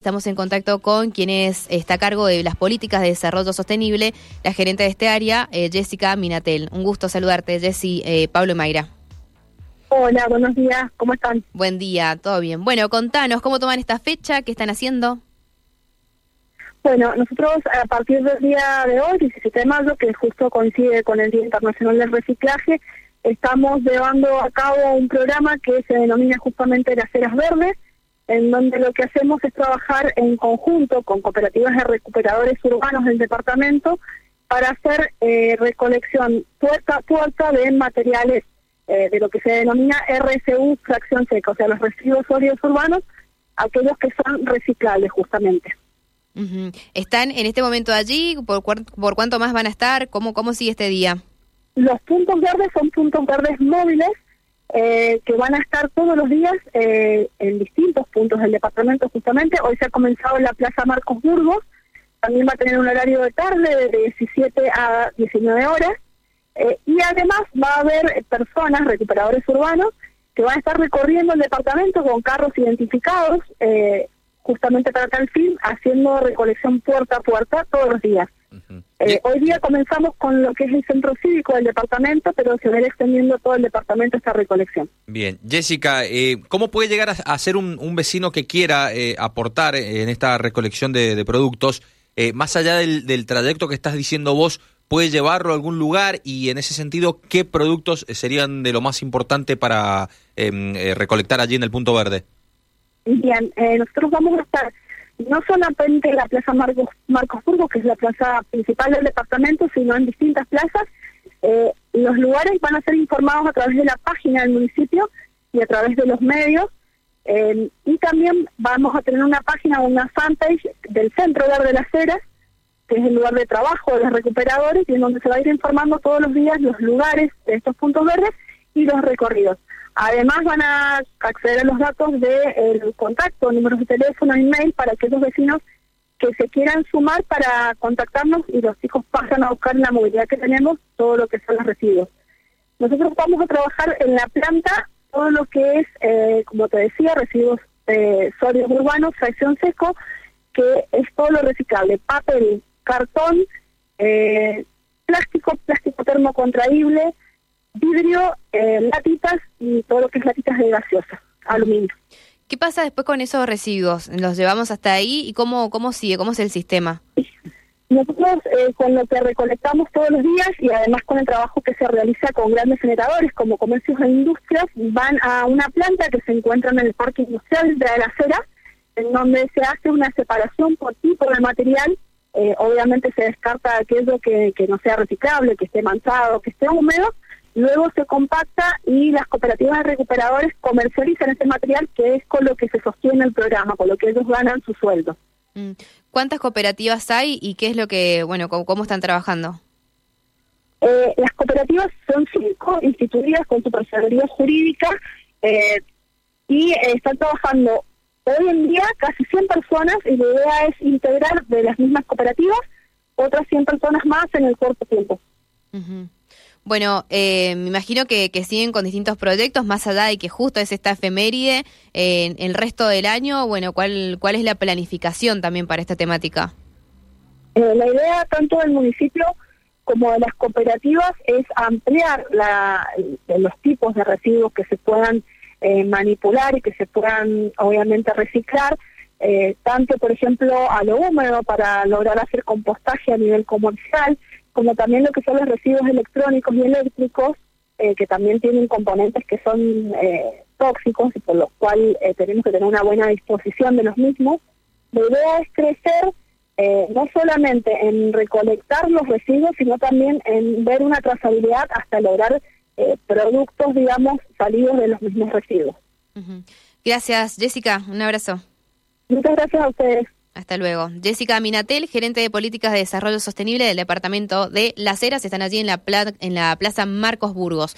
Estamos en contacto con quien está a cargo de las políticas de desarrollo sostenible, la gerente de este área, eh, Jessica Minatel. Un gusto saludarte, Jessy, eh, Pablo y Mayra. Hola, buenos días, ¿cómo están? Buen día, todo bien. Bueno, contanos, ¿cómo toman esta fecha? ¿Qué están haciendo? Bueno, nosotros a partir del día de hoy, 17 de mayo, que justo coincide con el Día Internacional del Reciclaje, estamos llevando a cabo un programa que se denomina justamente las ceras verdes, en donde lo que hacemos es trabajar en conjunto con cooperativas de recuperadores urbanos del departamento para hacer eh, recolección puerta a puerta de materiales eh, de lo que se denomina RSU fracción seca, o sea, los residuos sólidos urbanos, aquellos que son reciclables justamente. ¿Están en este momento allí? ¿Por, ¿Por cuánto más van a estar? ¿Cómo, ¿Cómo sigue este día? Los puntos verdes son puntos verdes móviles eh, que van a estar todos los días eh, en distintos puntos del departamento justamente. Hoy se ha comenzado en la Plaza Marcos Burgos, también va a tener un horario de tarde de 17 a 19 horas. Eh, y además va a haber personas, recuperadores urbanos, que van a estar recorriendo el departamento con carros identificados, justamente para tal fin, haciendo recolección puerta a puerta todos los días. Eh, hoy día comenzamos con lo que es el centro cívico del departamento, pero se va a ir extendiendo todo el departamento esta recolección. Bien, Jessica, eh, ¿cómo puede llegar a, ser un, vecino que quiera eh, aportar en esta recolección de, productos? más allá del, trayecto que estás diciendo vos, ¿puede llevarlo a algún lugar? Y en ese sentido, ¿qué productos serían de lo más importante para em, recolectar allí en el punto verde? Bien, nosotros vamos a estar no solamente la Plaza Marcos, Marcos que es la plaza principal del departamento, sino en distintas plazas. Eh, los lugares van a ser informados a través de la página del municipio y a través de los medios. Eh, y también vamos a tener una página, una fanpage del Centro Verde de las Heras, que es el lugar de trabajo de los recuperadores, y en donde se va a ir informando todos los días los lugares de estos puntos verdes y los recorridos. Además van a acceder a los datos del de, contacto, números de teléfono, email para aquellos vecinos que se quieran sumar para contactarnos y los chicos pasan a buscar en la movilidad que tenemos todo lo que son los residuos. Nosotros vamos a trabajar en la planta todo lo que es, eh, como te decía, residuos eh, sólidos urbanos, fracción seco, que es todo lo reciclable, papel, cartón, eh, plástico, plástico termocontraíble, vidrio, eh, latitas y todo lo que es latitas de gaseosa, aluminio. ¿Qué pasa después con esos residuos? ¿Los llevamos hasta ahí y cómo, cómo sigue? ¿Cómo es el sistema? Nosotros eh, con lo que recolectamos todos los días y además con el trabajo que se realiza con grandes generadores como comercios e industrias, van a una planta que se encuentra en el parque industrial de la acera, en donde se hace una separación por tipo de material. Eh, obviamente se descarta aquello que, que no sea reciclable, que esté manchado, que esté húmedo, Luego se compacta y las cooperativas de recuperadores comercializan ese material que es con lo que se sostiene el programa, con lo que ellos ganan su sueldo. Mm. ¿Cuántas cooperativas hay y qué es lo que, bueno, cómo, están trabajando? Eh, las cooperativas son cinco instituidas con su personalidad jurídica eh, y están trabajando hoy en día casi 100 personas y la idea es integrar de las mismas cooperativas otras 100 personas más en el corto tiempo. Bueno, eh, me imagino que, siguen con distintos proyectos, más allá de que justo es esta efeméride, en el resto del año, bueno, ¿cuál, ¿cuál es la planificación también para esta temática? Eh, la idea tanto del municipio como de las cooperativas es ampliar la, los tipos de residuos que se puedan eh, manipular y que se puedan obviamente reciclar, tanto por ejemplo a lo húmedo para lograr hacer compostaje a nivel comercial, como también lo que son los residuos electrónicos y eléctricos, eh, que también tienen componentes que son eh, tóxicos y por lo cual eh, tenemos que tener una buena disposición de los mismos. La idea es crecer no solamente en recolectar los residuos, sino también en ver una trazabilidad hasta lograr productos, digamos, salidos de los mismos residuos. Gracias, Jessica. Un abrazo. Muchas gracias a ustedes. Hasta luego. Jessica Minatel, gerente de políticas de desarrollo sostenible del departamento de Las Heras, están allí en la, en la Plaza Marcos Burgos.